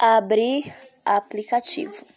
Abrir aplicativo.